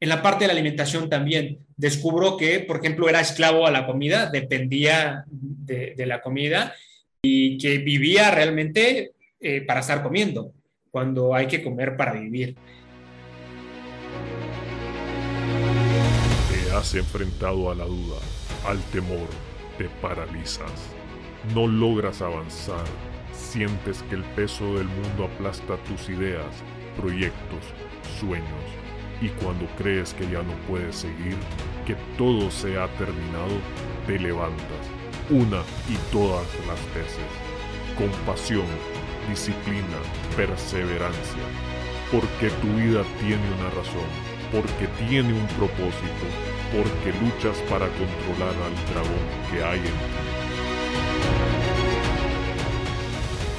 en la parte de la alimentación también. Descubro que, por ejemplo, era esclavo a la comida, dependía de, la comida y que vivía realmente eh, para estar comiendo, cuando hay que comer para vivir. Te has enfrentado a la duda, al temor, te paralizas, no logras avanzar, sientes que el peso del mundo aplasta tus ideas, proyectos, sueños y cuando crees que ya no puedes seguir, que todo se ha terminado, te levantas, una y todas las veces, con pasión, disciplina, perseverancia, porque tu vida tiene una razón, porque tiene un propósito, porque luchas para controlar al dragón que hay en ti.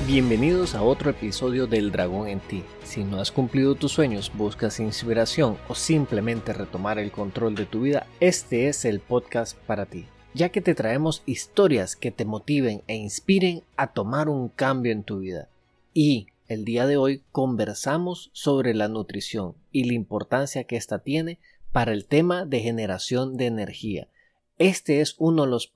Bienvenidos a otro episodio del Dragón en ti. Si no has cumplido tus sueños, buscas inspiración o simplemente retomar el control de tu vida, este es el podcast para ti, ya que te traemos historias que te motiven e inspiren a tomar un cambio en tu vida. Y el día de hoy conversamos sobre la nutrición y la importancia que ésta tiene para el tema de generación de energía. Este es uno de los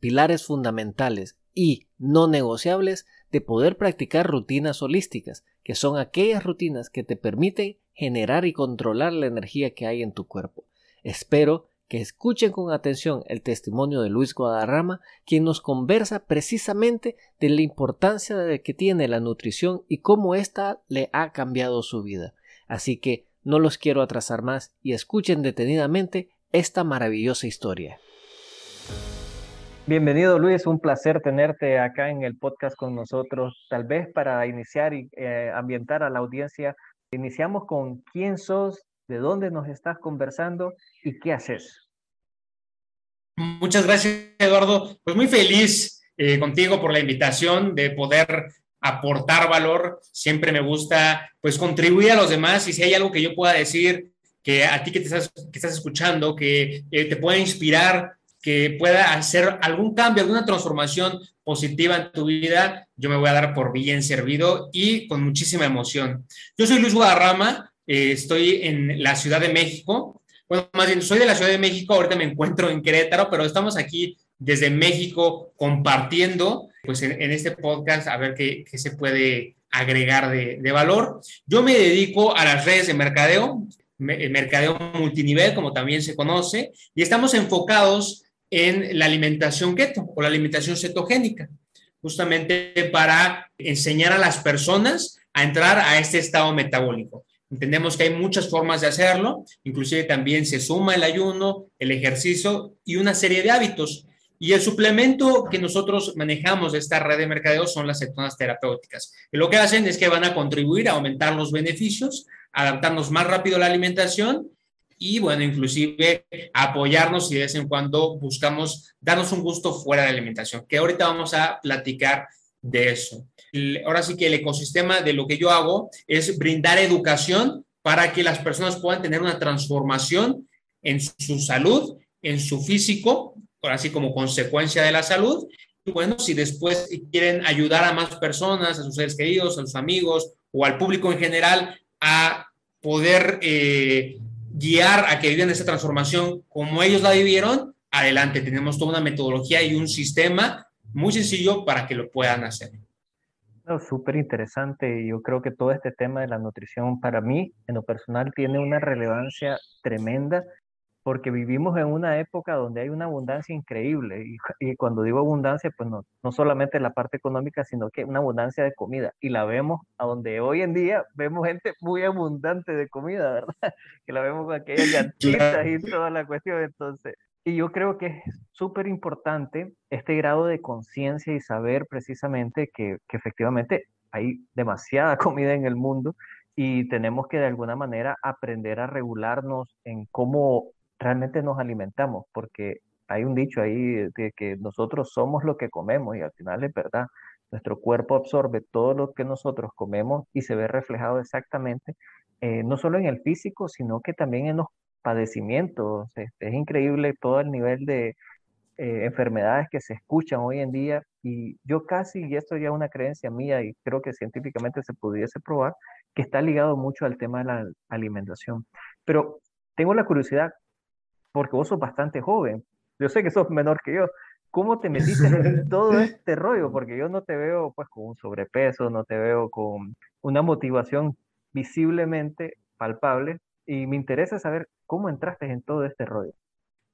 pilares fundamentales y no negociables de poder practicar rutinas holísticas, que son aquellas rutinas que te permiten generar y controlar la energía que hay en tu cuerpo. Espero que escuchen con atención el testimonio de Luis Guadarrama, quien nos conversa precisamente de la importancia de que tiene la nutrición y cómo ésta le ha cambiado su vida. Así que no los quiero atrasar más y escuchen detenidamente esta maravillosa historia. Bienvenido Luis, un placer tenerte acá en el podcast con nosotros. Tal vez para iniciar y eh, ambientar a la audiencia, iniciamos con quién sos, de dónde nos estás conversando y qué haces. Muchas gracias Eduardo, pues muy feliz eh, contigo por la invitación de poder aportar valor. Siempre me gusta pues contribuir a los demás y si hay algo que yo pueda decir que a ti que te estás, que estás escuchando, que eh, te pueda inspirar que pueda hacer algún cambio, alguna transformación positiva en tu vida, yo me voy a dar por bien servido y con muchísima emoción. Yo soy Luis Guadarrama, eh, estoy en la Ciudad de México. Bueno, más bien, soy de la Ciudad de México, ahorita me encuentro en Querétaro, pero estamos aquí desde México compartiendo, pues en, este podcast, a ver qué, se puede agregar de, de, valor. Yo me dedico a las redes de mercadeo, mercadeo multinivel, como también se conoce, y estamos enfocados en la alimentación keto o la alimentación cetogénica, justamente para enseñar a las personas a entrar a este estado metabólico. Entendemos que hay muchas formas de hacerlo, inclusive también se suma el ayuno, el ejercicio y una serie de hábitos. Y el suplemento que nosotros manejamos de esta red de mercadeo son las cetonas terapéuticas. Y lo que hacen es que van a contribuir a aumentar los beneficios, adaptarnos más rápido a la alimentación y bueno, inclusive apoyarnos y de vez en cuando buscamos darnos un gusto fuera de la alimentación, que ahorita vamos a platicar de eso. ahora sí que el ecosistema de lo que yo hago es brindar educación para que las personas puedan tener una transformación en su salud, en su físico, así como consecuencia de la salud. Y bueno, si después quieren ayudar a más personas, a sus seres queridos, a sus amigos o al público en general a poder eh, guiar a que vivan esa transformación como ellos la vivieron, adelante. Tenemos toda una metodología y un sistema muy sencillo para que lo puedan hacer. Súper interesante. Yo creo que todo este tema de la nutrición para mí, en lo personal, tiene una relevancia tremenda porque vivimos en una época donde hay una abundancia increíble. Y, cuando digo abundancia, pues no, no solamente la parte económica, sino que una abundancia de comida. Y la vemos a donde hoy en día vemos gente muy abundante de comida, ¿verdad? Que la vemos con aquellas llantitas y toda la cuestión. Entonces, y yo creo que es súper importante este grado de conciencia y saber precisamente que, que efectivamente hay demasiada comida en el mundo y tenemos que de alguna manera aprender a regularnos en cómo realmente nos alimentamos, porque hay un dicho ahí de que nosotros somos lo que comemos y al final es verdad. Nuestro cuerpo absorbe todo lo que nosotros comemos y se ve reflejado exactamente, eh, no solo en el físico, sino que también en los padecimientos. es increíble todo el nivel de eh, enfermedades que se escuchan hoy en día y yo casi, y esto ya es una creencia mía y creo que científicamente se pudiese probar, que está ligado mucho al tema de la alimentación. Pero tengo la curiosidad, porque vos sos bastante joven, yo sé que sos menor que yo, ¿cómo te metiste en todo este rollo? Porque yo no te veo pues con un sobrepeso, no te veo con una motivación visiblemente palpable y me interesa saber cómo entraste en todo este rollo.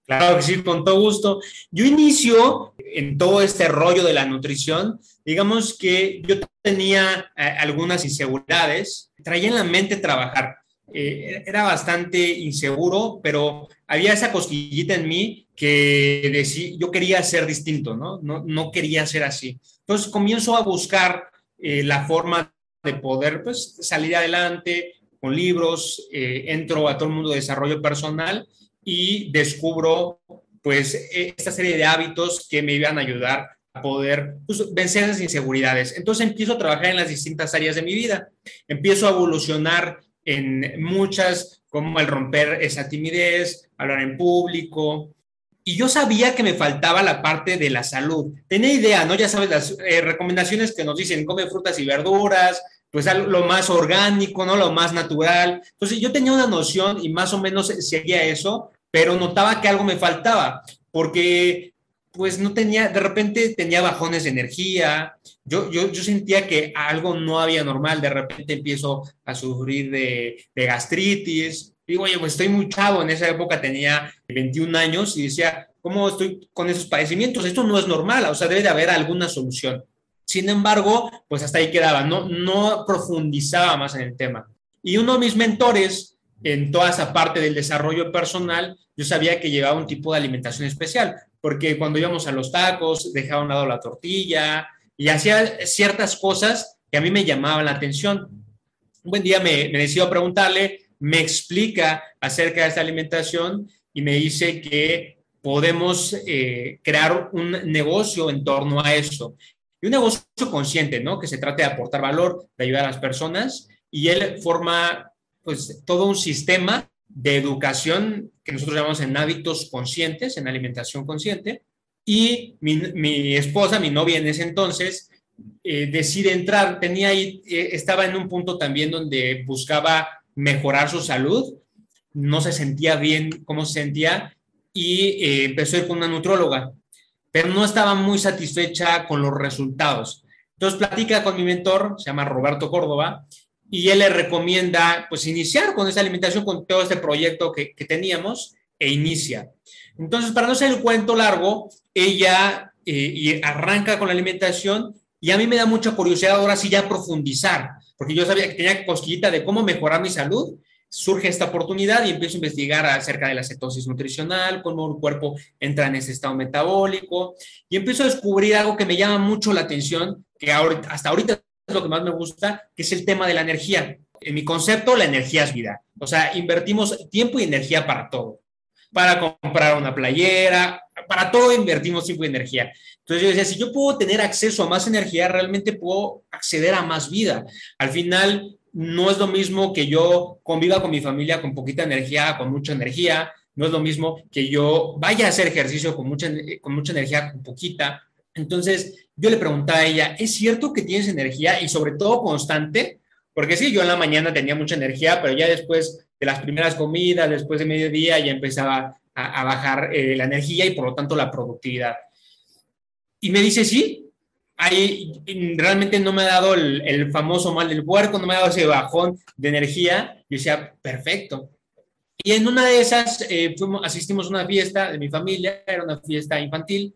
Claro que sí, con todo gusto. Yo inicio en todo este rollo de la nutrición, digamos que yo tenía eh, algunas inseguridades, traía en la mente trabajar. Eh, era bastante inseguro, pero había esa cosquillita en mí que decía, yo quería ser distinto, ¿no? ¿no? Quería ser así. Entonces comienzo a buscar eh, la forma de poder pues, salir adelante con libros, entro a todo el mundo de desarrollo personal y descubro pues esta serie de hábitos que me iban a ayudar a poder pues, vencer esas inseguridades. Entonces empiezo a trabajar en las distintas áreas de mi vida, empiezo a evolucionar en muchas, como el romper esa timidez, hablar en público. Y yo sabía que me faltaba la parte de la salud. Tenía idea, ¿no? Ya sabes, las eh, recomendaciones que nos dicen, come frutas y verduras, pues lo más orgánico, ¿no? Lo más natural. Entonces yo tenía una noción y más o menos seguía eso, pero notaba que algo me faltaba, porque pues no tenía, de repente tenía bajones de energía, yo, yo, yo sentía que algo no había normal, de repente empiezo a sufrir de, de gastritis, digo, oye, pues estoy muy chavo, en esa época tenía 21 años y decía, ¿cómo estoy con esos padecimientos? Esto no es normal, o sea, debe de haber alguna solución. Sin embargo, pues hasta ahí quedaba, no, no profundizaba más en el tema. Y uno de mis mentores en toda esa parte del desarrollo personal, yo sabía que llevaba un tipo de alimentación especial, porque cuando íbamos a los tacos, dejaba a un lado la tortilla y hacía ciertas cosas que a mí me llamaban la atención. Un buen día me, me decido preguntarle, me explica acerca de esta alimentación y me dice que podemos eh, crear un negocio en torno a eso y un negocio consciente, ¿no? Que se trate de aportar valor, de ayudar a las personas y él forma pues todo un sistema de educación que nosotros llamamos en hábitos conscientes, en alimentación consciente y mi, esposa, mi novia en ese entonces, eh, decide entrar, tenía ahí, eh, estaba en un punto también donde buscaba mejorar su salud, no se sentía bien cómo se sentía y eh, empezó a ir con una nutróloga pero no estaba muy satisfecha con los resultados. Entonces platica con mi mentor, se llama Roberto Córdoba, y él le recomienda pues iniciar con esa alimentación, con todo este proyecto que, teníamos, e inicia. Entonces, para no ser el cuento largo, ella eh, y arranca con la alimentación y a mí me da mucha curiosidad ahora sí ya profundizar, porque yo sabía que tenía cosquillita de cómo mejorar mi salud surge esta oportunidad y empiezo a investigar acerca de la cetosis nutricional, cómo el cuerpo entra en ese estado metabólico y empiezo a descubrir algo que me llama mucho la atención, que hasta ahorita es lo que más me gusta, que es el tema de la energía. En mi concepto, la energía es vida. O sea, invertimos tiempo y energía para todo. Para comprar una playera, para todo invertimos tiempo y energía. Entonces yo decía, si yo puedo tener acceso a más energía, realmente puedo acceder a más vida. Al final, no es lo mismo que yo conviva con mi familia con poquita energía, con mucha energía, no es lo mismo que yo vaya a hacer ejercicio con mucha, con mucha energía, con poquita. Entonces, yo le preguntaba a ella, ¿es cierto que tienes energía y sobre todo constante? Porque sí, yo en la mañana tenía mucha energía, pero ya después de las primeras comidas, después de mediodía, ya empezaba a, bajar eh, la energía y por lo tanto la productividad. Y me dice, sí, ahí realmente no me ha dado el, famoso mal del puerco, no me ha dado ese bajón de energía. Yo decía, perfecto. Y en una de esas eh, asistimos a una fiesta de mi familia, era una fiesta infantil,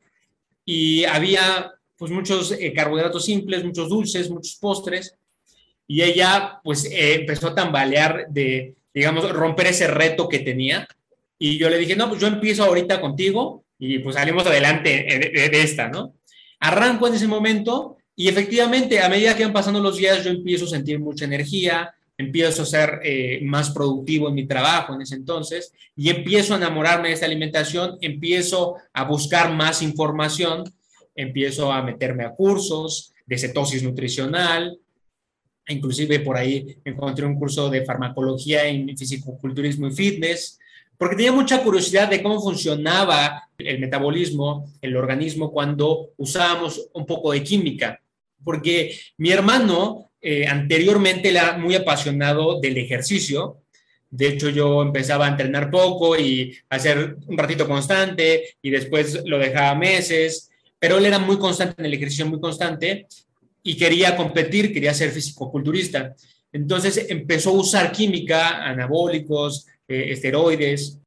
y había pues muchos eh, carbohidratos simples, muchos dulces, muchos postres, y ella pues eh, empezó a tambalear de, digamos, romper ese reto que tenía, y yo le dije, no, pues yo empiezo ahorita contigo, y pues salimos adelante de esta, ¿no? Arranco en ese momento y efectivamente a medida que van pasando los días yo empiezo a sentir mucha energía, empiezo a ser eh, más productivo en mi trabajo en ese entonces y empiezo a enamorarme de esta alimentación, empiezo a buscar más información, empiezo a meterme a cursos de cetosis nutricional, inclusive por ahí encontré un curso de farmacología en fisicoculturismo y fitness, porque tenía mucha curiosidad de cómo funcionaba el metabolismo, el organismo, cuando usábamos un poco de química. Porque mi hermano eh, anteriormente era muy apasionado del ejercicio, De hecho, yo empezaba a entrenar poco y hacer un ratito constante y después lo dejaba meses, pero él era muy constante en el ejercicio, muy constante y quería competir, quería ser físico-culturista. Entonces empezó a usar química, anabólicos, eh, esteroides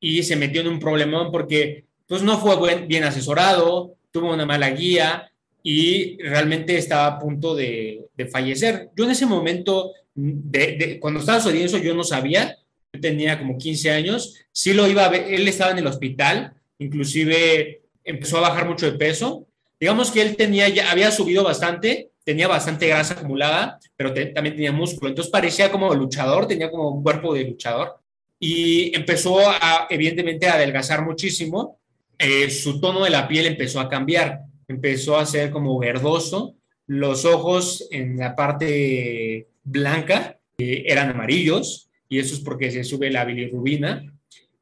y se metió en un problemón porque pues no fue bien asesorado, tuvo una mala guía y realmente estaba a punto de, fallecer. Yo en ese momento, de, cuando estaba sucediendo eso, yo no sabía, yo tenía como 15 años, sí lo iba a ver, él estaba en el hospital, inclusive empezó a bajar mucho de peso. Digamos que él tenía, ya había subido bastante, tenía bastante grasa acumulada, pero también tenía músculo, entonces parecía como luchador, tenía como un cuerpo de luchador y empezó a, evidentemente, a adelgazar muchísimo. Eh, su tono de la piel empezó a cambiar empezó a ser como verdoso, los ojos en la parte blanca eh, eran amarillos y eso es porque se sube la bilirrubina.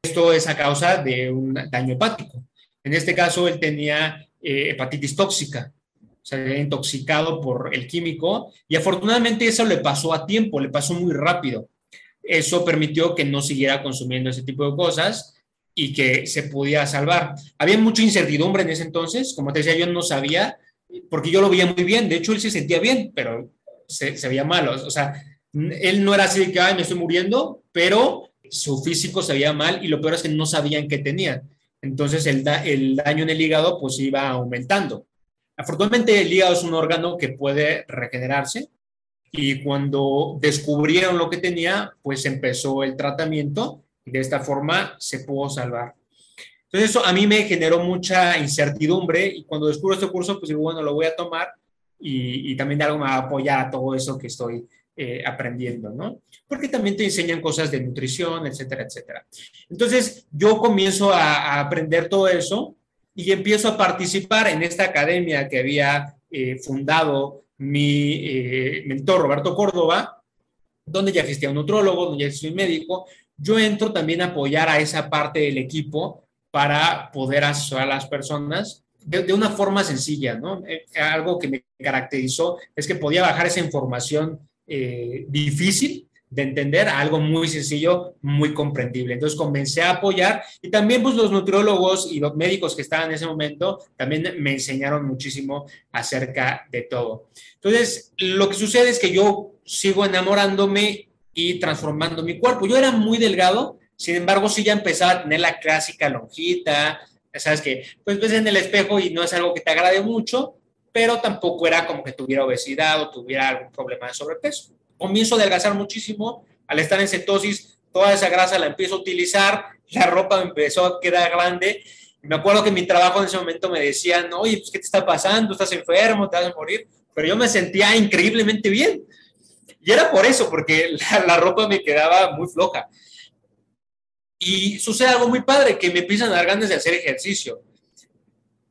Esto es a causa de un daño hepático. En este caso, él tenía eh, hepatitis tóxica, se había intoxicado por el químico y afortunadamente eso le pasó a tiempo, le pasó muy rápido. Eso permitió que no siguiera consumiendo ese tipo de cosas y que se podía salvar. Había mucha incertidumbre en ese entonces, como te decía, yo no sabía, porque yo lo veía muy bien, de hecho él se sentía bien, pero se, veía malo, o sea, él no era así de que, ay, me estoy muriendo, pero su físico se veía mal y lo peor es que no sabían qué tenía. Entonces el daño en el hígado pues iba aumentando. Afortunadamente el hígado es un órgano que puede regenerarse y cuando descubrieron lo que tenía, pues empezó el tratamiento de esta forma se pudo salvar. Entonces eso a mí me generó mucha incertidumbre y cuando descubro este curso, pues digo, bueno, lo voy a tomar y, también de algo me va a apoyar a todo eso que estoy eh, aprendiendo, ¿no? Porque también te enseñan cosas de nutrición, etcétera, etcétera. Entonces yo comienzo a, aprender todo eso y empiezo a participar en esta academia que había eh, fundado mi eh, mentor Roberto Córdoba, donde ya existía un nutrólogo, donde ya existía un médico, yo entro también a apoyar a esa parte del equipo para poder asesorar a las personas de, una forma sencilla, ¿no? Eh, algo que me caracterizó es que podía bajar esa información eh, difícil de entender a algo muy sencillo, muy comprendible. Entonces comencé a apoyar y también pues los nutriólogos y los médicos que estaban en ese momento también me enseñaron muchísimo acerca de todo. Entonces, lo que sucede es que yo sigo enamorándome y transformando mi cuerpo. Yo era muy delgado, sin embargo, sí ya empezaba a tener la clásica lonjita, sabes que, pues ves en el espejo y no es algo que te agrade mucho, pero tampoco era como que tuviera obesidad o tuviera algún problema de sobrepeso. Comienzo a adelgazar muchísimo, al estar en cetosis, toda esa grasa la empiezo a utilizar, la ropa me empezó a quedar grande. Me acuerdo que mi trabajo en ese momento me decían, oye, pues, ¿qué te está pasando? ¿Estás enfermo? ¿Te vas a morir? Pero yo me sentía increíblemente bien. Y era por eso, porque la, ropa me quedaba muy floja. Y sucede algo muy padre, que me empiezan a dar ganas de hacer ejercicio.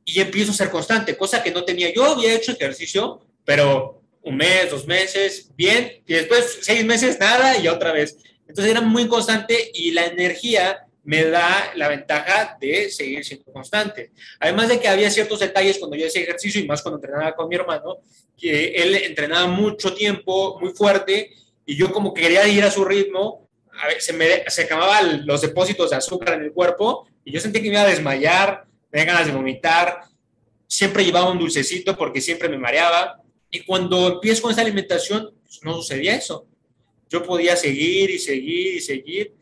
Y empiezo a ser constante, cosa que no tenía. Yo había hecho ejercicio, pero un mes, dos meses, bien, y después seis meses, nada, y otra vez. Entonces era muy constante y la energía me da la ventaja de seguir siendo constante. Además de que había ciertos detalles cuando yo hacía ejercicio y más cuando entrenaba con mi hermano, que él entrenaba mucho tiempo, muy fuerte, y yo como que quería ir a su ritmo, se me se acababan los depósitos de azúcar en el cuerpo y yo sentí que me iba a desmayar, me ganas de vomitar, siempre llevaba un dulcecito porque siempre me mareaba, y cuando empiezo con esa alimentación, pues, no sucedía eso. Yo podía seguir y seguir y seguir,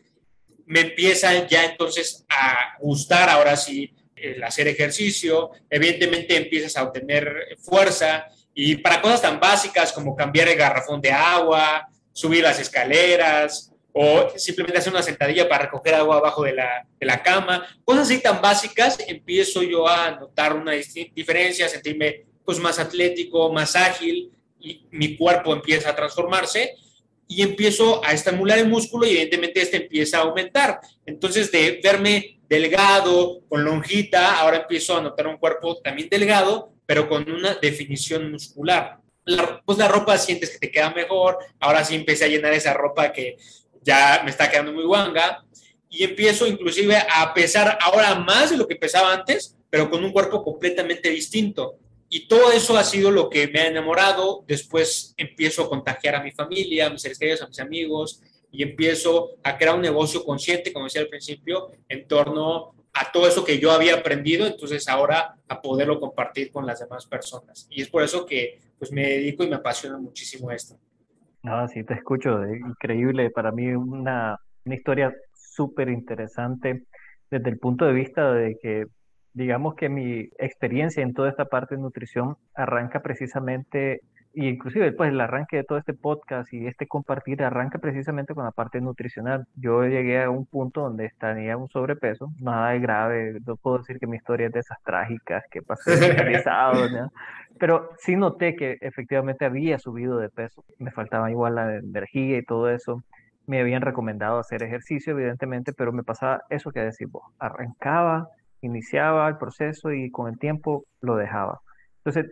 me empieza ya entonces a gustar ahora sí el hacer ejercicio, evidentemente empiezas a obtener fuerza y para cosas tan básicas como cambiar el garrafón de agua, subir las escaleras o simplemente hacer una sentadilla para recoger agua abajo de la, de la cama, cosas así tan básicas, empiezo yo a notar una diferencia, sentirme pues más atlético, más ágil y mi cuerpo empieza a transformarse y empiezo a estimular el músculo y evidentemente este empieza a aumentar. Entonces, de verme delgado, con lonjita, ahora empiezo a notar un cuerpo también delgado, pero con una definición muscular. pues la ropa sientes que te queda mejor, ahora sí empecé a llenar esa ropa que ya me está quedando muy guanga y empiezo inclusive a pesar ahora más de lo que pesaba antes, pero con un cuerpo completamente distinto. Y todo eso ha sido lo que me ha enamorado. Después empiezo a contagiar a mi familia, a mis seres queridos, a mis amigos. y empiezo a crear un negocio consciente, como decía al principio, en torno a todo eso que yo había aprendido, entonces ahora a poderlo compartir con las demás personas. Y es por eso que pues me dedico y me apasiona muchísimo esto. Ah, sí, te escucho, increíble, para mí una, una historia súper interesante desde el punto de vista de que digamos que mi experiencia en toda esta parte de nutrición arranca precisamente y inclusive pues el arranque de todo este podcast y este compartir arranca precisamente con la parte nutricional. Yo llegué a un punto donde tenía un sobrepeso, nada de grave, no puedo decir que mi historia es de esas trágicas que pasé realizado, ¿no? pero sí noté que efectivamente había subido de peso, me faltaba igual la energía y todo eso. Me habían recomendado hacer ejercicio, evidentemente, pero me pasaba eso que decís vos. Arrancaba, iniciaba el proceso y con el tiempo lo dejaba. Entonces,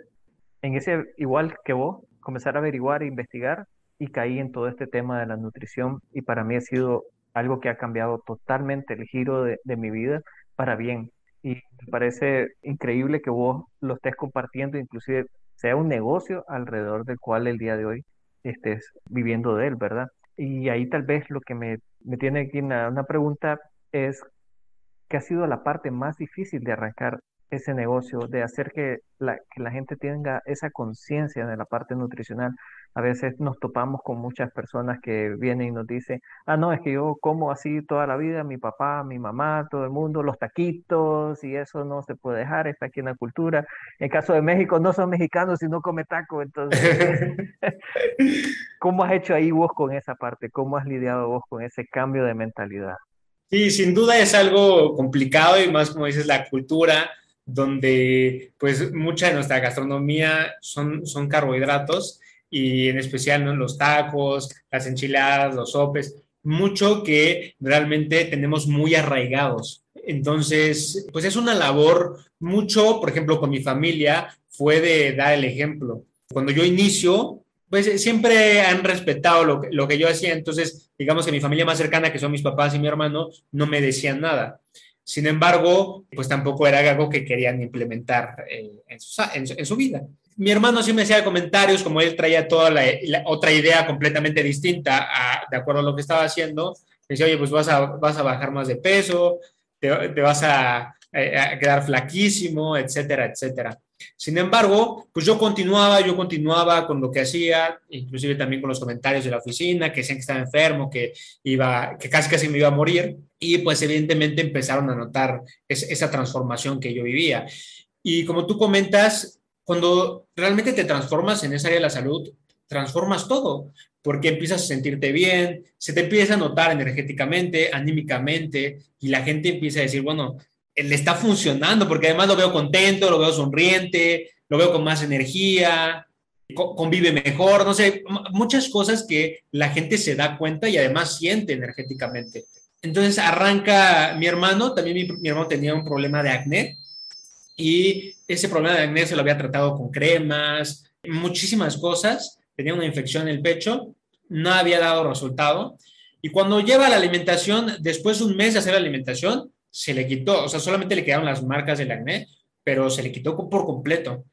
en ese, igual que vos, comenzar a averiguar e investigar y caí en todo este tema de la nutrición y para mí ha sido algo que ha cambiado totalmente el giro de, mi vida para bien. Y me parece increíble que vos lo estés compartiendo, inclusive sea un negocio alrededor del cual el día de hoy estés viviendo de él, ¿verdad? Y ahí tal vez lo que me, me tiene aquí una, una pregunta es, ¿qué ha sido la parte más difícil de arrancar ese negocio, de hacer que la, que la gente tenga esa conciencia de la parte nutricional. A veces nos topamos con muchas personas que vienen y nos dicen, ah, no, es que yo como así toda la vida, mi papá, mi mamá, todo el mundo, los taquitos y eso no se puede dejar, está aquí en la cultura. En caso de México, no son mexicanos y no come taco, entonces, ¿cómo has hecho ahí vos con esa parte? ¿Cómo has lidiado vos con ese cambio de mentalidad? Sí, sin duda es algo complicado y más como dices, la cultura donde pues mucha de nuestra gastronomía son, son carbohidratos y en especial los tacos, las enchiladas, los sopes, mucho que realmente tenemos muy arraigados. Entonces, pues es una labor mucho, por ejemplo, con mi familia, fue de dar el ejemplo. Cuando yo inicio, pues siempre han respetado lo que, lo que yo hacía, entonces digamos que mi familia más cercana, que son mis papás y mi hermano, no me decían nada. Sin embargo, pues tampoco era algo que querían implementar eh, en, su, vida. Mi hermano sí me hacía comentarios, como él traía toda la, otra idea completamente distinta de acuerdo a lo que estaba haciendo. Decía, oye, pues vas a, vas a bajar más de peso, te, vas a, a quedar flaquísimo, etcétera, etcétera. Sin embargo, pues yo continuaba, yo continuaba con lo que hacía, inclusive también con los comentarios de la oficina, que decían que estaba enfermo, que iba, que casi casi me iba a morir, y pues evidentemente empezaron a notar esa transformación que yo vivía. Y como tú comentas, cuando realmente te transformas en esa área de la salud, transformas todo, porque empiezas a sentirte bien, se te empieza a notar energéticamente, anímicamente, y la gente empieza a decir, bueno, le está funcionando, porque además lo veo contento, lo veo sonriente, lo veo con más energía, convive mejor, no sé, muchas cosas que la gente se da cuenta y además siente energéticamente. Entonces arranca mi hermano, también mi, hermano tenía un problema de acné y ese problema de acné se lo había tratado con cremas, muchísimas cosas, tenía una infección en el pecho, no había dado resultado y cuando lleva la alimentación, después de un mes de hacer la alimentación, se le quitó, o sea, solamente le quedaron las marcas del acné, pero se le quitó por completo.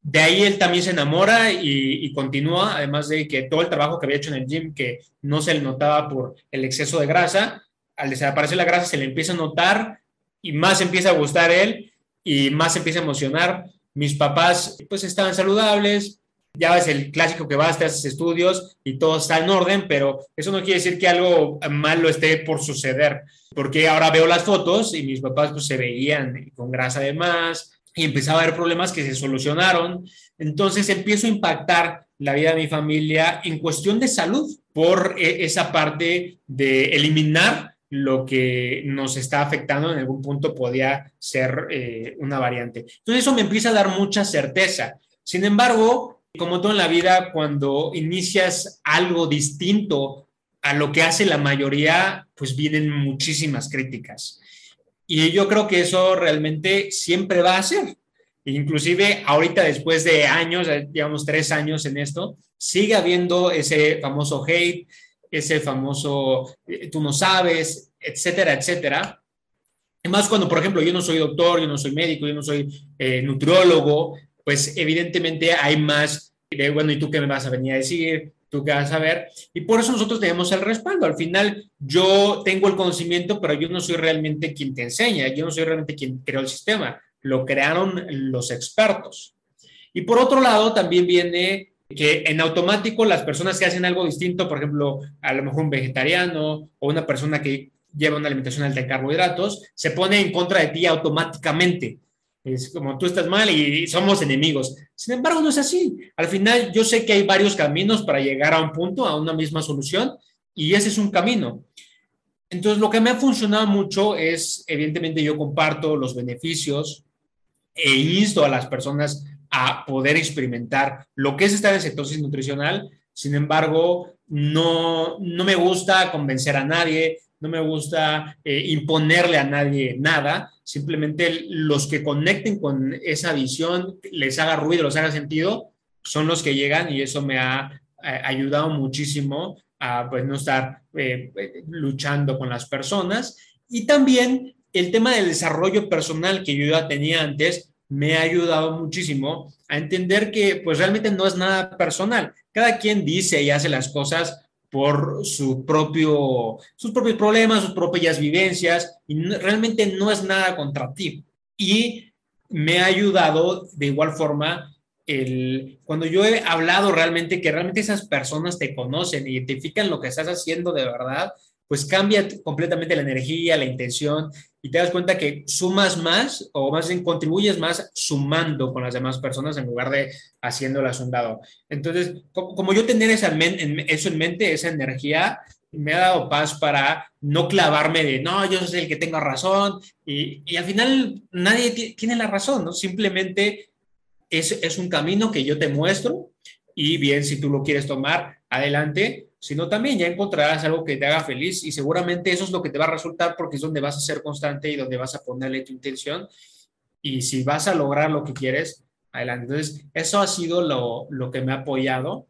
De ahí él también se enamora y, continúa, además de que todo el trabajo que había hecho en el gym, que no se le notaba por el exceso de grasa, al desaparecer la grasa se le empieza a notar y más empieza a gustar él y más empieza a emocionar. Mis papás pues estaban saludables, ya ves el clásico que vas, te haces estudios y todo está en orden, pero eso no quiere decir que algo malo esté por suceder, porque ahora veo las fotos y mis papás pues se veían con grasa de más y empezaba a haber problemas que se solucionaron. Entonces empiezo a impactar la vida de mi familia en cuestión de salud por e, esa parte de eliminar lo que nos está afectando en algún punto podía ser eh, una variante. Entonces eso me empieza a dar mucha certeza. Sin embargo, como todo en la vida, cuando inicias algo distinto a lo que hace la mayoría, pues vienen muchísimas críticas. Y yo creo que eso realmente siempre va a ser. Inclusive ahorita después de años, digamos tres años en esto, sigue habiendo ese famoso hate, ese famoso eh, tú no sabes, etcétera, etcétera. Además, cuando, por ejemplo, yo no soy doctor, yo no soy médico, yo no soy eh, nutriólogo, pues evidentemente hay más de, bueno, ¿y tú qué me vas a venir a decir? tú qué vas a ver. Y por eso nosotros tenemos el respaldo. Al final, yo tengo el conocimiento, pero yo no soy realmente quien te enseña, yo no soy realmente quien creó el sistema, lo crearon los expertos. Y por otro lado, también viene que en automático las personas que hacen algo distinto, por ejemplo, a lo mejor un vegetariano o una persona que lleva una alimentación alta en carbohidratos, se pone en contra de ti automáticamente. Es como tú estás mal y somos enemigos. Sin embargo, no es así. Al final, yo sé que hay varios caminos para llegar a un punto, a una misma solución, y ese es un camino. Entonces, lo que me ha funcionado mucho es, evidentemente, yo comparto los beneficios e insto a las personas a poder experimentar lo que es estar en nutricional. Sin embargo, no, no me gusta convencer a nadie, no me gusta eh, imponerle a nadie nada, simplemente los que conecten con esa visión, les haga ruido, les haga sentido, son los que llegan y eso me ha eh, ayudado muchísimo a pues, no estar eh, luchando con las personas. Y también el tema del desarrollo personal que yo ya tenía antes me ha ayudado muchísimo a entender que pues realmente no es nada personal. Cada quien dice y hace las cosas por su propio, sus propios problemas, sus propias vivencias, y realmente no es nada contra ti. Y me ha ayudado de igual forma el, cuando yo he hablado realmente, que realmente esas personas te conocen, identifican lo que estás haciendo de verdad, pues cambia completamente la energía, la intención y te das cuenta que sumas más o más bien contribuyes más sumando con las demás personas en lugar de haciéndolas un dado. Entonces, como, yo tener esa eso en mente, esa energía, me ha dado paz para no clavarme de, no, yo soy el que tengo razón y, y al final nadie tiene la razón, ¿no? Simplemente es, es un camino que yo te muestro y bien, si tú lo quieres tomar, adelante, sino también ya encontrarás algo que te haga feliz y seguramente eso es lo que te va a resultar porque es donde vas a ser constante y donde vas a ponerle tu intención y si vas a lograr lo que quieres, adelante. Entonces, eso ha sido lo, lo que me ha apoyado.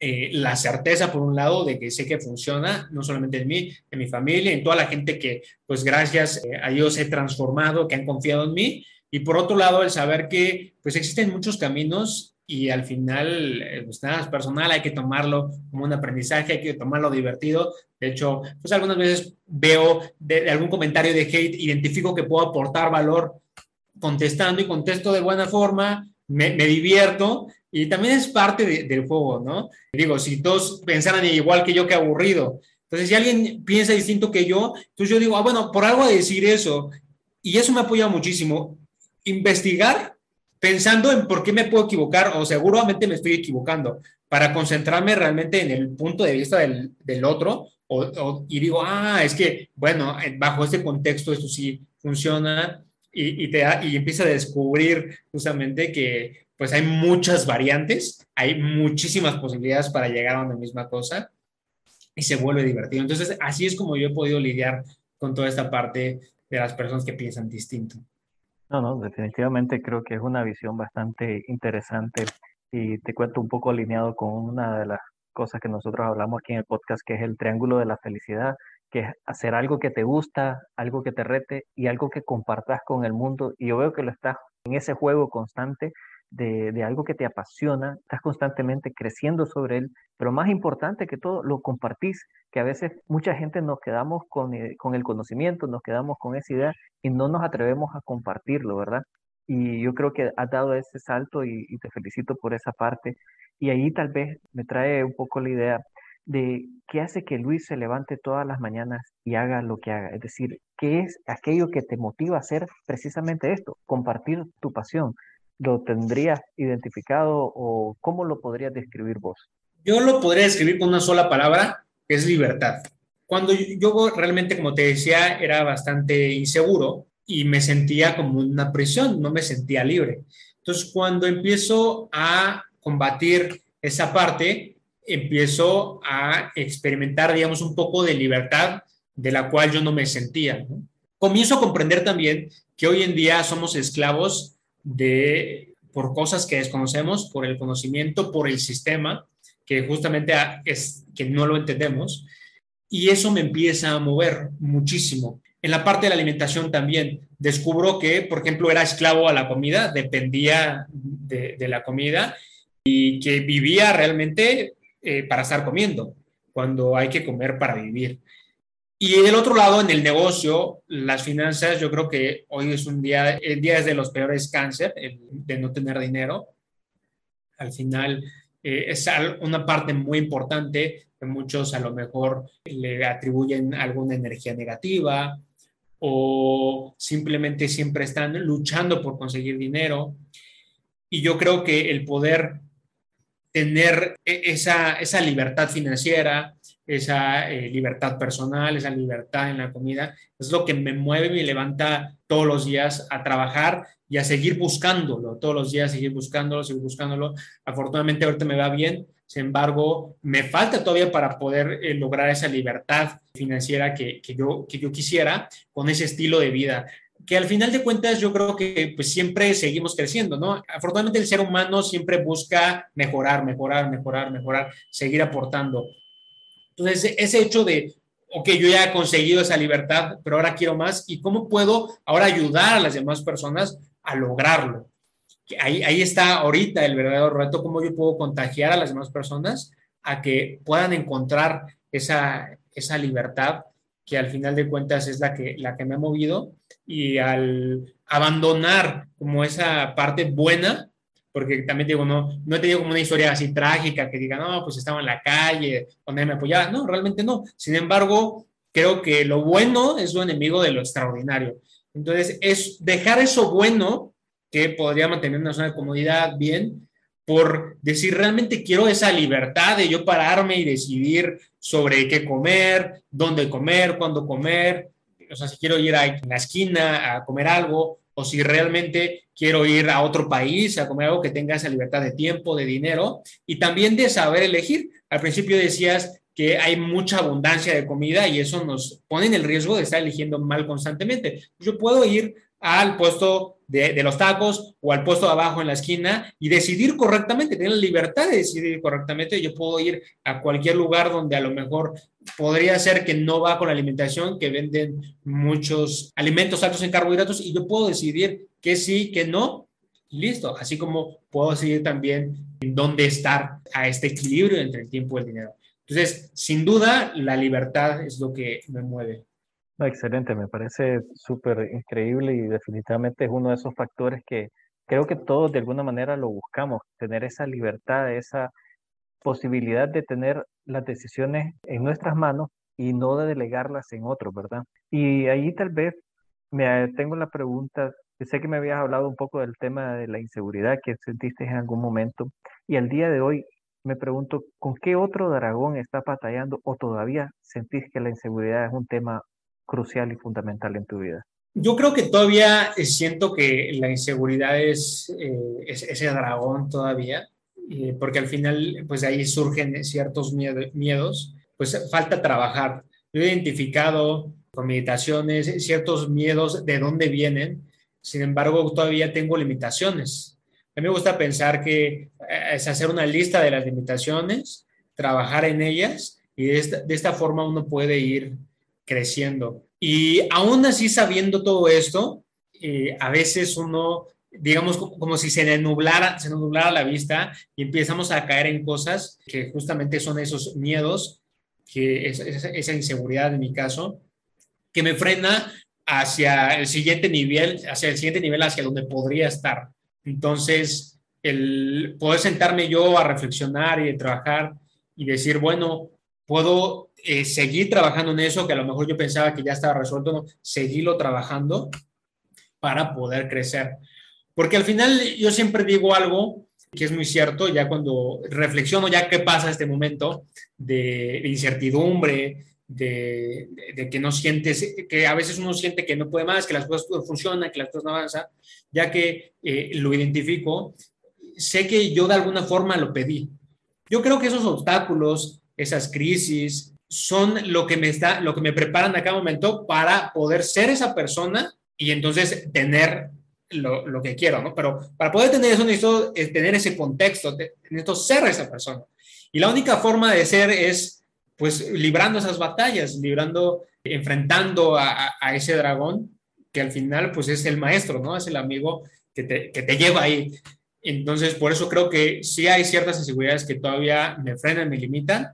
Eh, la certeza, por un lado, de que sé que funciona, no solamente en mí, en mi familia, en toda la gente que, pues gracias eh, a Dios he transformado, que han confiado en mí. Y por otro lado, el saber que, pues existen muchos caminos y al final, eh, pues personal, hay que tomarlo como un aprendizaje, hay que tomarlo divertido. De hecho, pues algunas veces veo algún comentario de hate, identifico que puedo aportar valor contestando y contesto de buena forma, me, divierto y también es parte del juego, ¿no? Digo, si todos pensaran igual que yo, qué aburrido. Entonces, si alguien piensa distinto que yo, entonces yo digo, ah, bueno, por algo a decir eso. Y eso me apoya muchísimo. Investigar pensando en por qué me puedo equivocar o seguramente me estoy equivocando, para concentrarme realmente en el punto de vista del, otro o, y digo, ah, es que, bueno, bajo este contexto esto sí funciona y, te, y empieza a descubrir justamente que pues hay muchas variantes, hay muchísimas posibilidades para llegar a una misma cosa y se vuelve divertido. Entonces, así es como yo he podido lidiar con toda esta parte de las personas que piensan distinto. No, no, definitivamente creo que es una visión bastante interesante y te cuento un poco alineado con una de las cosas que nosotros hablamos aquí en el podcast, que es el triángulo de la felicidad, que es hacer algo que te gusta, algo que te rete y algo que compartas con el mundo. Y yo veo que lo estás en ese juego constante de, algo que te apasiona, estás constantemente creciendo sobre él, pero más importante que todo, lo compartís, que a veces mucha gente nos quedamos con, eh, con el conocimiento, nos quedamos con esa idea y no nos atrevemos a compartirlo, ¿verdad? Y yo creo que has dado ese salto y, y te felicito por esa parte. Y ahí tal vez me trae un poco la idea de qué hace que Luis se levante todas las mañanas y haga lo que haga. Es decir, ¿qué es aquello que te motiva a hacer precisamente esto? Compartir tu pasión, lo tendrías identificado o cómo lo podrías describir vos? Yo lo podría describir con una sola palabra, que es libertad. Cuando yo realmente, como te decía, era bastante inseguro y me sentía como una prisión, no me sentía libre. Entonces, cuando empiezo a combatir esa parte, empiezo a experimentar, digamos, un poco de libertad de la cual yo no me sentía. Comienzo a comprender también que hoy en día somos esclavos de, por cosas que desconocemos, por el conocimiento, por el sistema, que justamente es que no lo entendemos. Y eso me empieza a mover muchísimo. En la parte de la alimentación también descubro que, por ejemplo, era esclavo a la comida, dependía de, la comida y que vivía realmente eh, para estar comiendo, cuando hay que comer para vivir. Y del otro lado, en el negocio, las finanzas, yo creo que hoy es un día, el día es de los peores cáncer, el de no tener dinero. Al final, eh, es una parte muy importante que muchos a lo mejor le atribuyen alguna energía negativa o simplemente siempre están luchando por conseguir dinero. Y yo creo que el poder tener e-, esa, esa libertad financiera, esa eh, libertad personal, esa libertad en la comida, es lo que me mueve y me levanta todos los días a trabajar y a seguir buscándolo, todos los días seguir buscándolo, seguir buscándolo. Afortunadamente ahorita me va bien, sin embargo, me falta todavía para poder eh, lograr esa libertad financiera que, que, yo, que yo quisiera con ese estilo de vida que al final de cuentas yo creo que pues siempre seguimos creciendo, ¿no? Afortunadamente el ser humano siempre busca mejorar, mejorar, mejorar, mejorar, seguir aportando. Entonces, ese hecho de, ok, yo ya he conseguido esa libertad, pero ahora quiero más, ¿y cómo puedo ahora ayudar a las demás personas a lograrlo? Ahí, ahí está ahorita el verdadero reto, cómo yo puedo contagiar a las demás personas a que puedan encontrar esa, esa libertad que al final de cuentas es la que, la que me ha movido y al abandonar como esa parte buena, porque también digo, no, no he tenido como una historia así trágica que diga, no, pues estaba en la calle, donde me apoyaba, no, realmente no. Sin embargo, creo que lo bueno es lo enemigo de lo extraordinario. Entonces, es dejar eso bueno que podría mantener una zona de comodidad bien, por decir, realmente quiero esa libertad de yo pararme y decidir sobre qué comer, dónde comer, cuándo comer, o sea, si quiero ir a la esquina a comer algo, o si realmente quiero ir a otro país a comer algo que tenga esa libertad de tiempo, de dinero, y también de saber elegir. Al principio decías que hay mucha abundancia de comida y eso nos pone en el riesgo de estar eligiendo mal constantemente. Yo puedo ir al puesto de, los tacos o al puesto de abajo en la esquina y decidir correctamente, tener la libertad de decidir correctamente. Yo puedo ir a cualquier lugar donde a lo mejor podría ser que no va con la alimentación, que venden muchos alimentos altos en carbohidratos y yo puedo decidir que sí, que no. Listo, así como puedo decidir también en dónde estar a este equilibrio entre el tiempo y el dinero. Entonces, sin duda, la libertad es lo que me mueve excelente, me parece súper increíble y definitivamente es uno de esos factores que creo que todos de alguna manera lo buscamos, tener esa libertad, esa posibilidad de tener las decisiones en nuestras manos y no de delegarlas en otros, ¿verdad? Y ahí tal vez me tengo la pregunta, sé que me habías hablado un poco del tema de la inseguridad que sentiste en algún momento y al día de hoy me pregunto, ¿con qué otro dragón está batallando o todavía sentís que la inseguridad es un tema crucial y fundamental en tu vida? Yo creo que todavía eh, siento que la inseguridad es, eh, ese dragón todavía, eh, porque al final, pues ahí surgen ciertos miedos, pues falta trabajar. Yo he identificado con meditaciones ciertos miedos de dónde vienen, sin embargo, todavía tengo limitaciones. A mí me gusta pensar que es hacer una lista de las limitaciones, trabajar en ellas y de esta, de esta forma uno puede ir creciendo. Y aún así, sabiendo todo esto, eh, a veces uno, digamos, como si se nublara, se nublara la vista y empezamos a caer en cosas que justamente son esos miedos, que es, esa inseguridad en mi caso, que me frena hacia el siguiente nivel, hacia el siguiente nivel, hacia donde podría estar. Entonces, el poder sentarme yo a reflexionar y trabajar y decir, bueno, puedo eh, seguir trabajando en eso, que a lo mejor yo pensaba que ya estaba resuelto, no, seguirlo trabajando para poder crecer. Porque al final yo siempre digo algo que es muy cierto, ya cuando reflexiono ya qué pasa este momento de, incertidumbre, de, que no sientes, que a veces uno siente que no puede más, que las cosas funcionan, que las cosas no avanzan, ya que eh, lo identifico, sé que yo de alguna forma lo pedí. Yo creo que esos obstáculos, esas crisis, son lo que me está, lo que me preparan a cada momento para poder ser esa persona y entonces tener lo, lo que quiero, ¿no? Pero para poder tener eso necesito eh, tener ese contexto, necesito ser esa persona. Y la única forma de ser es, pues, librando esas batallas, librando, enfrentando a, ese dragón que al final, pues, es el maestro, ¿no? Es el amigo que te, que te lleva ahí. Entonces, por eso creo que sí hay ciertas inseguridades que todavía me frenan, me limitan.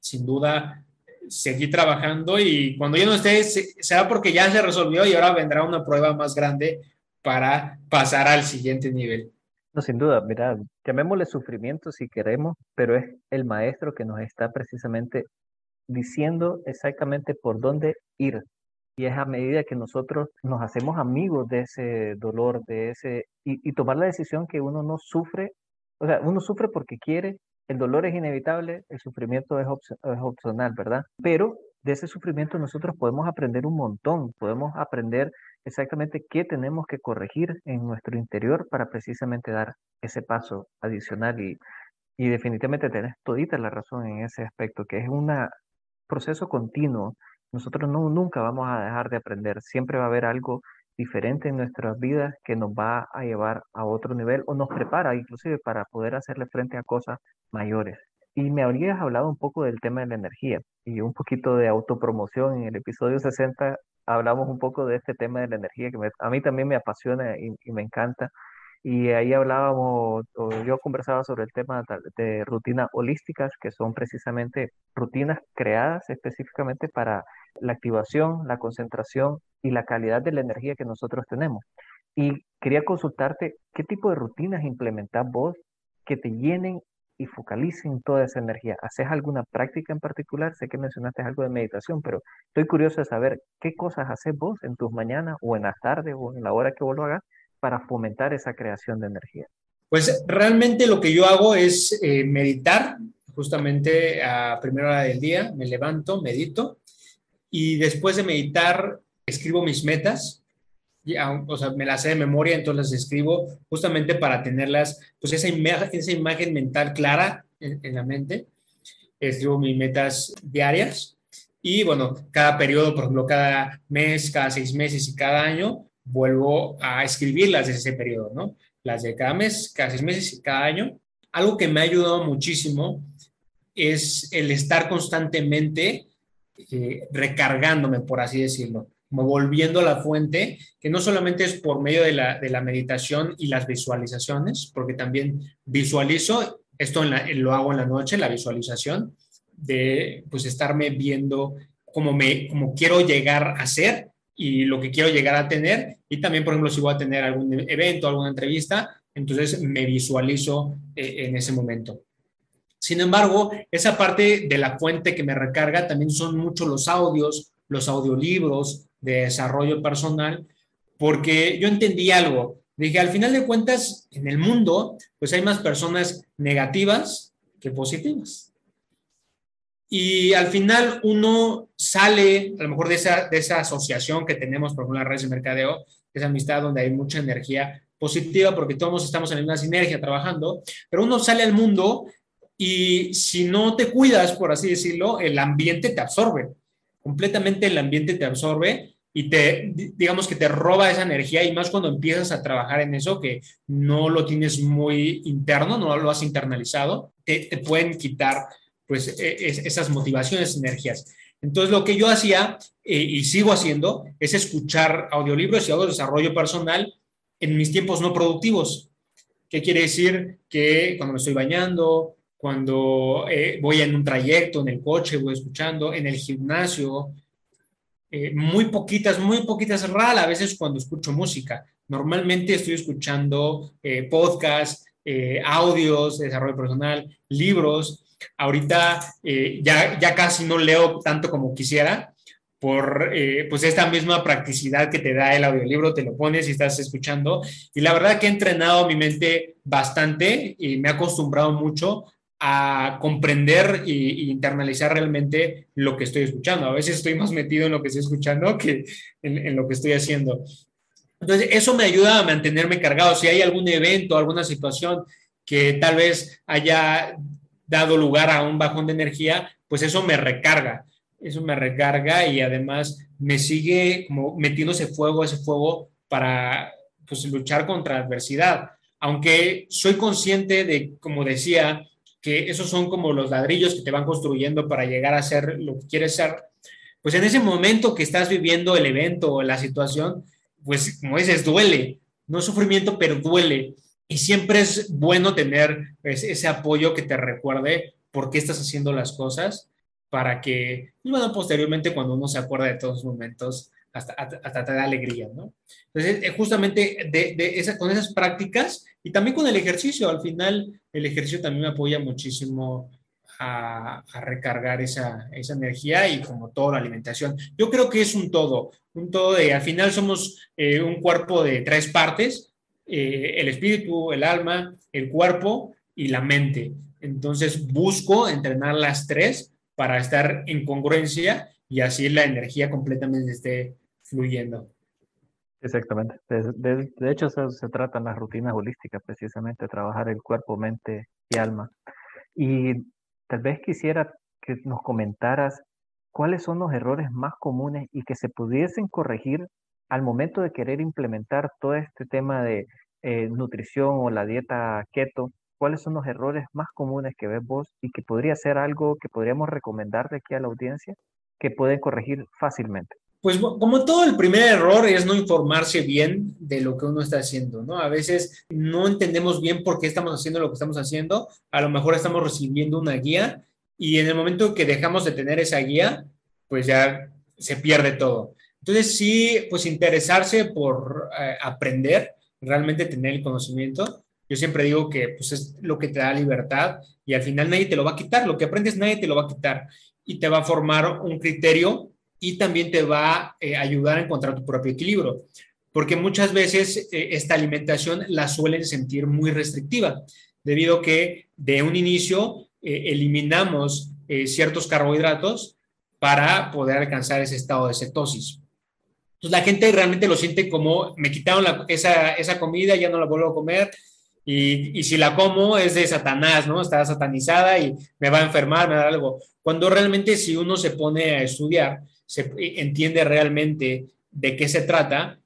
Sin duda, seguí trabajando y cuando yo no esté, será porque ya se resolvió y ahora vendrá una prueba más grande para pasar al siguiente nivel. No, sin duda, mira, llamémosle sufrimiento si queremos, pero es el maestro que nos está precisamente diciendo exactamente por dónde ir. Y es a medida que nosotros nos hacemos amigos de ese dolor, de ese, y, tomar la decisión que uno no sufre, o sea, uno sufre porque quiere, el dolor es inevitable, el sufrimiento es, es opcional, ¿verdad? Pero de ese sufrimiento nosotros podemos aprender un montón, podemos aprender exactamente qué tenemos que corregir en nuestro interior para precisamente dar ese paso adicional y, y definitivamente tenés todita la razón en ese aspecto, que es un proceso continuo. Nosotros no, nunca vamos a dejar de aprender, siempre va a haber algo diferente en nuestras vidas que nos va a llevar a otro nivel o nos prepara inclusive para poder hacerle frente a cosas mayores. Y me habrías hablado un poco del tema de la energía y un poquito de autopromoción. En el episodio 60 hablamos un poco de este tema de la energía que a mí también me apasiona y, me encanta. Y ahí hablábamos, yo conversaba sobre el tema de rutinas holísticas, que son precisamente rutinas creadas específicamente para la activación, la concentración y la calidad de la energía que nosotros tenemos. Y quería consultarte qué tipo de rutinas implementas vos que te llenen y focalicen toda esa energía. ¿Haces alguna práctica en particular? Sé que mencionaste algo de meditación, pero estoy curioso de saber qué cosas haces vos en tus mañanas o en las tardes o en la hora que vos lo hagas para fomentar esa creación de energía. Pues realmente lo que yo hago es eh, meditar justamente a primera hora del día, me levanto, medito y después de meditar escribo mis metas, o sea, me las sé de memoria, entonces las escribo justamente para tenerlas, pues esa, esa imagen mental clara en, la mente. Escribo mis metas diarias y bueno, cada periodo, por ejemplo, cada mes, cada seis meses y cada año, vuelvo a escribirlas de ese periodo, ¿no? Las de cada mes, cada seis meses y cada año. Algo que me ha ayudado muchísimo es el estar constantemente eh, recargándome, por así decirlo como volviendo a la fuente, que no solamente es por medio de la, de la meditación y las visualizaciones, porque también visualizo, esto lo hago en la noche, la visualización, de pues estarme viendo como, me, como quiero llegar a ser y lo que quiero llegar a tener. Y también, por ejemplo, si voy a tener algún evento, alguna entrevista, entonces me visualizo eh, en ese momento. Sin embargo, esa parte de la fuente que me recarga también son mucho los audios, los audiolibros, de desarrollo personal, porque yo entendí algo. Dije, al final de cuentas, en el mundo, pues hay más personas negativas que positivas. Y al final uno sale, a lo mejor de esa, de esa asociación que tenemos, por ejemplo, las redes de mercadeo, esa amistad donde hay mucha energía positiva, porque todos estamos en una sinergia trabajando, pero uno sale al mundo y si no te cuidas, por así decirlo, el ambiente te absorbe. Completamente el ambiente te absorbe y te, digamos que te roba esa energía y más cuando empiezas a trabajar en eso que no lo tienes muy interno, no lo has internalizado, te, pueden quitar pues e, esas motivaciones, energías. Entonces lo que yo hacía eh, y sigo haciendo es escuchar audiolibros y hago desarrollo personal en mis tiempos no productivos. ¿Qué quiere decir? Que cuando me estoy bañando, cuando eh, voy en un trayecto, en el coche, voy escuchando, en el gimnasio, eh, muy poquitas, muy poquitas, rara a veces cuando escucho música. Normalmente estoy escuchando eh, podcasts, eh, audios de desarrollo personal, libros. Ahorita ya, ya casi no leo tanto como quisiera por pues esta misma practicidad que te da el audiolibro, te lo pones y estás escuchando. Y la verdad que he entrenado mi mente bastante y me he acostumbrado mucho a comprender e, internalizar realmente lo que estoy escuchando. A veces estoy más metido en lo que estoy escuchando que en, lo que estoy haciendo. Entonces, eso me ayuda a mantenerme cargado. Si hay algún evento, alguna situación que tal vez haya dado lugar a un bajón de energía, pues eso me recarga. Eso me recarga y además me sigue como metiéndose fuego, ese fuego para pues, luchar contra adversidad. Aunque soy consciente de, como decía, que esos son como los ladrillos que te van construyendo para llegar a ser lo que quieres ser, pues en ese momento que estás viviendo el evento o la situación, pues como dices, duele, no es sufrimiento, pero duele. Y siempre es bueno tener ese apoyo que te recuerde por qué estás haciendo las cosas para que, pues, bueno, posteriormente cuando uno se acuerda de todos los momentos, hasta, hasta te da alegría, ¿no? Entonces, eh, justamente con esas prácticas y también con el ejercicio, al final el ejercicio también me apoya muchísimo a, recargar esa, esa, energía y como toda la alimentación. Yo creo que es un todo, un todo de, al final somos eh, un cuerpo de tres partes, eh, el espíritu, el alma, el cuerpo y la mente. Entonces busco entrenar las tres para estar en congruencia y así la energía completamente esté fluyendo. Exactamente. De, hecho, se, se, tratan las rutinas holísticas, precisamente, trabajar el cuerpo, mente y alma. Y tal vez quisiera que nos comentaras cuáles son los errores más comunes y que se pudiesen corregir al momento de querer implementar todo este tema de eh, nutrición o la dieta keto. ¿Cuáles son los errores más comunes que ves vos y que podría ser algo que podríamos recomendarle aquí a la audiencia que pueden corregir fácilmente? Pues como todo, el primer error es no informarse bien de lo que uno está haciendo, ¿no? A veces no entendemos bien por qué estamos haciendo lo que estamos haciendo, a lo mejor estamos recibiendo una guía y en el momento que dejamos de tener esa guía, pues ya se pierde todo. Entonces sí, pues interesarse por eh, aprender, realmente tener el conocimiento. Yo siempre digo que pues es lo que te da libertad y al final nadie te lo va a quitar, lo que aprendes nadie te lo va a quitar y te va a formar un criterio y también te va a eh, ayudar a encontrar tu propio equilibrio, porque muchas veces eh, esta alimentación la suelen sentir muy restrictiva, debido a que de un inicio eh, eliminamos ciertos carbohidratos para poder alcanzar ese estado de cetosis. Entonces la gente realmente lo siente como me quitaron esa, esa comida, ya no la vuelvo a comer, y, y, si la como es de Satanás, ¿no? Está satanizada y me va a enfermar, me va a algo. Cuando realmente si uno se pone a estudiar, se entiende realmente de qué se trata,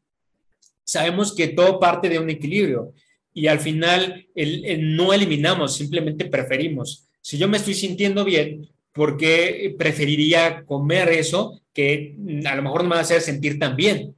sabemos que todo parte de un equilibrio y al final el, no eliminamos, simplemente preferimos. Si yo me estoy sintiendo bien, ¿por qué preferiría comer eso que a lo mejor no me va a hacer sentir tan bien?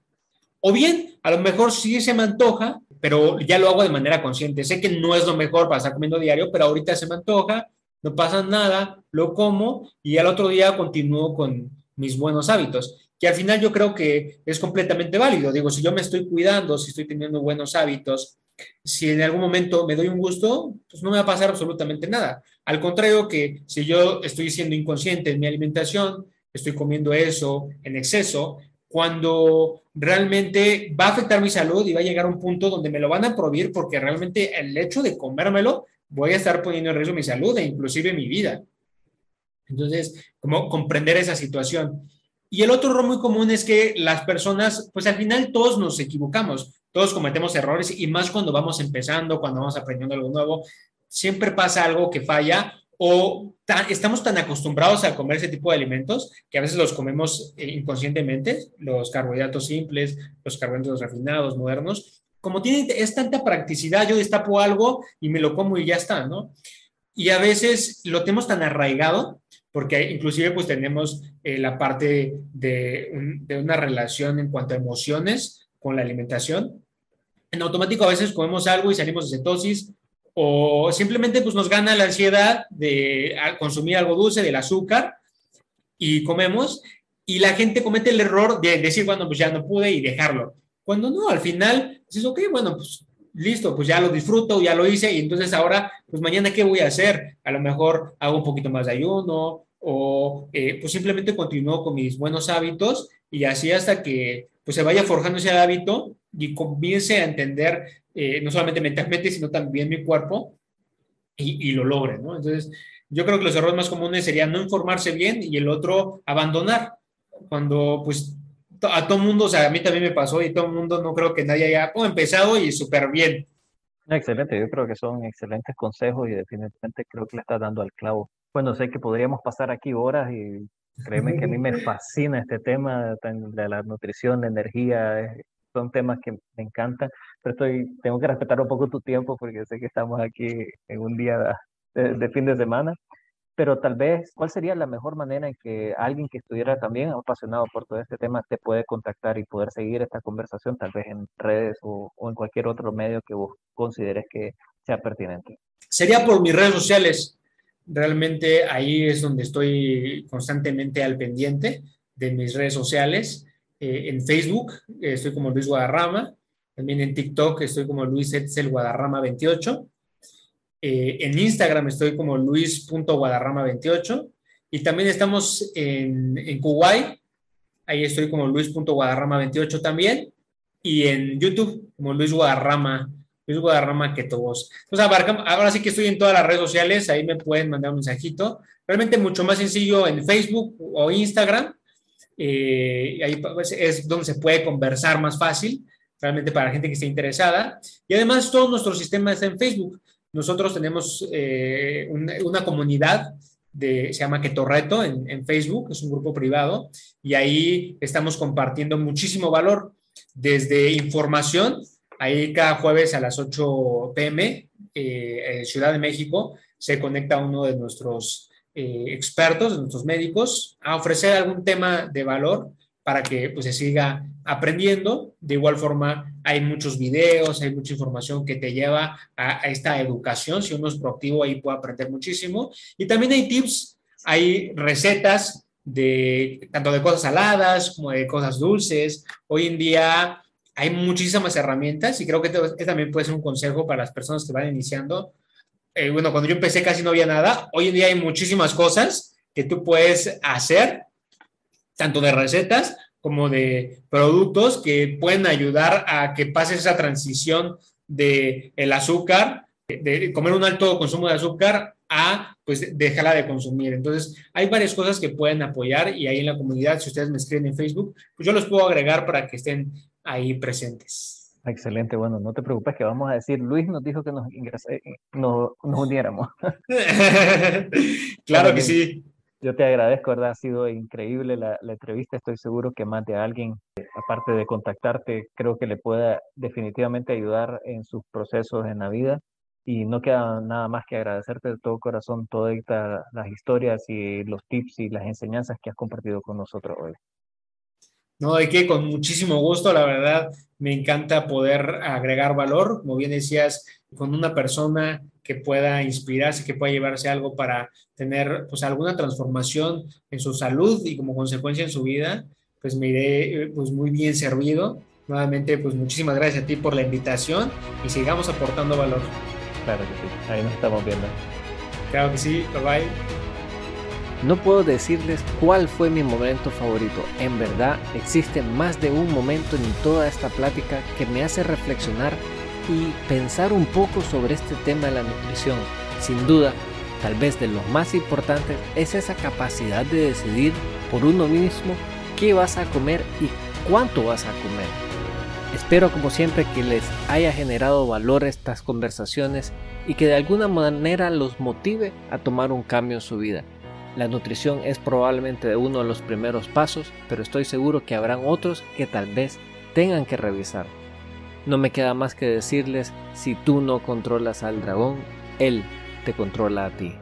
O bien, a lo mejor sí se me antoja, pero ya lo hago de manera consciente. Sé que no es lo mejor para estar comiendo diario, pero ahorita se me antoja, no pasa nada, lo como y al otro día continúo con, mis buenos hábitos, que al final yo creo que es completamente válido. Digo, si yo me estoy cuidando, si estoy teniendo buenos hábitos, si en algún momento me doy un gusto, pues no me va a pasar absolutamente nada. Al contrario que si yo estoy siendo inconsciente en mi alimentación, estoy comiendo eso en exceso, cuando realmente va a afectar mi salud y va a llegar a un punto donde me lo van a prohibir porque realmente el hecho de comérmelo voy a estar poniendo en riesgo mi salud e inclusive mi vida. Entonces, como comprender esa situación. Y el otro error muy común es que las personas, pues al final todos nos equivocamos, todos cometemos errores y más cuando vamos empezando, cuando vamos aprendiendo algo nuevo, siempre pasa algo que falla o estamos tan acostumbrados a comer ese tipo de alimentos que a veces los comemos eh, inconscientemente, los carbohidratos simples, los carbohidratos refinados, modernos, como tiene, es tanta practicidad, yo destapo algo y me lo como y ya está, ¿no? Y a veces lo tenemos tan arraigado porque inclusive pues tenemos eh, la parte de, una relación en cuanto a emociones con la alimentación. En automático a veces comemos algo y salimos de cetosis o simplemente pues nos gana la ansiedad de consumir algo dulce, del azúcar y comemos y la gente comete el error de decir, bueno, pues ya no pude y dejarlo. Cuando no, al final dices, ok, bueno, pues listo, pues ya lo disfruto, ya lo hice y entonces ahora, pues mañana, ¿qué voy a hacer? A lo mejor hago un poquito más de ayuno o eh, pues simplemente continúo con mis buenos hábitos y así hasta que pues se vaya forjando ese hábito y comience a entender eh, no solamente mentalmente, sino también mi cuerpo y, lo logre, ¿no? Entonces, yo creo que los errores más comunes serían no informarse bien y el otro abandonar. Cuando pues a todo mundo, o sea, a mí también me pasó y todo el mundo, no creo que nadie haya empezado y súper bien. Excelente, yo creo que son excelentes consejos y definitivamente creo que le estás dando al clavo. Bueno, sé que podríamos pasar aquí horas y créeme que a mí me fascina este tema de la nutrición, la energía, son temas que me encantan, pero estoy, tengo que respetar un poco tu tiempo porque sé que estamos aquí en un día de fin de semana. Pero tal vez, ¿cuál sería la mejor manera en que alguien que estuviera también apasionado por todo este tema te puede contactar y poder seguir esta conversación, tal vez en redes o, en cualquier otro medio que vos consideres que sea pertinente? Sería por mis redes sociales. Realmente ahí es donde estoy constantemente al pendiente de mis redes sociales. Eh, en Facebook eh, estoy como Luis Guadarrama, también en TikTok estoy como Luis Etzel Guadarrama 28. Eh, en Instagram estoy como luis.guadarrama28 y también estamos en, en Kuwait, ahí estoy como luis.guadarrama28 también y en YouTube como Luis Guadarrama Luis Guadarrama que todos. Entonces, ahora sí que estoy en todas las redes sociales, ahí me pueden mandar un mensajito. Realmente mucho más sencillo en Facebook o Instagram. Eh, ahí pues, es donde se puede conversar más fácil, realmente para la gente que esté interesada. Y además, todo nuestro sistema está en Facebook. Nosotros tenemos eh, una, comunidad de, se llama Ketorreto en, en Facebook, es un grupo privado, y ahí estamos compartiendo muchísimo valor, desde información Ahí cada jueves a las 8 pm eh, en Ciudad de México se conecta uno de nuestros eh, expertos, de nuestros médicos, a ofrecer algún tema de valor para que pues, se siga aprendiendo. De igual forma, hay muchos videos, hay mucha información que te lleva a, esta educación. Si uno es proactivo, ahí puede aprender muchísimo. Y también hay tips, hay recetas de tanto de cosas saladas como de cosas dulces. Hoy en día hay muchísimas herramientas y creo que este también puede ser un consejo para las personas que van iniciando. Eh, bueno, cuando yo empecé casi no había nada. Hoy en día hay muchísimas cosas que tú puedes hacer, tanto de recetas como de productos que pueden ayudar a que pases esa transición de el azúcar, de comer un alto consumo de azúcar a pues dejarla de consumir. Entonces, hay varias cosas que pueden apoyar y ahí en la comunidad, si ustedes me escriben en Facebook, pues yo los puedo agregar para que estén ahí presentes. Excelente, bueno, no te preocupes que vamos a decir, Luis nos dijo que nos, eh, nos, uniéramos. claro que sí. Yo te agradezco, ¿verdad? Ha sido increíble la, entrevista. Estoy seguro que más de alguien, aparte de contactarte, creo que le pueda definitivamente ayudar en sus procesos en la vida. Y no queda nada más que agradecerte de todo corazón todas las historias y los tips y las enseñanzas que has compartido con nosotros hoy. No, de que con muchísimo gusto, la verdad, me encanta poder agregar valor, como bien decías, con una persona que pueda inspirarse, que pueda llevarse algo para tener pues alguna transformación en su salud y como consecuencia en su vida, pues me iré pues muy bien servido. Nuevamente, pues muchísimas gracias a ti por la invitación y sigamos aportando valor. Claro que sí, ahí nos estamos viendo. Claro que sí, bye bye. No puedo decirles cuál fue mi momento favorito. En verdad, existe más de un momento en toda esta plática que me hace reflexionar y pensar un poco sobre este tema de la nutrición. Sin duda, tal vez de lo más importante es esa capacidad de decidir por uno mismo qué vas a comer y cuánto vas a comer. Espero como siempre que les haya generado valor estas conversaciones y que de alguna manera los motive a tomar un cambio en su vida. La nutrición es probablemente uno de los primeros pasos, pero estoy seguro que habrán otros que tal vez tengan que revisar. No me queda más que decirles, si tú no controlas al dragón, él te controla a ti.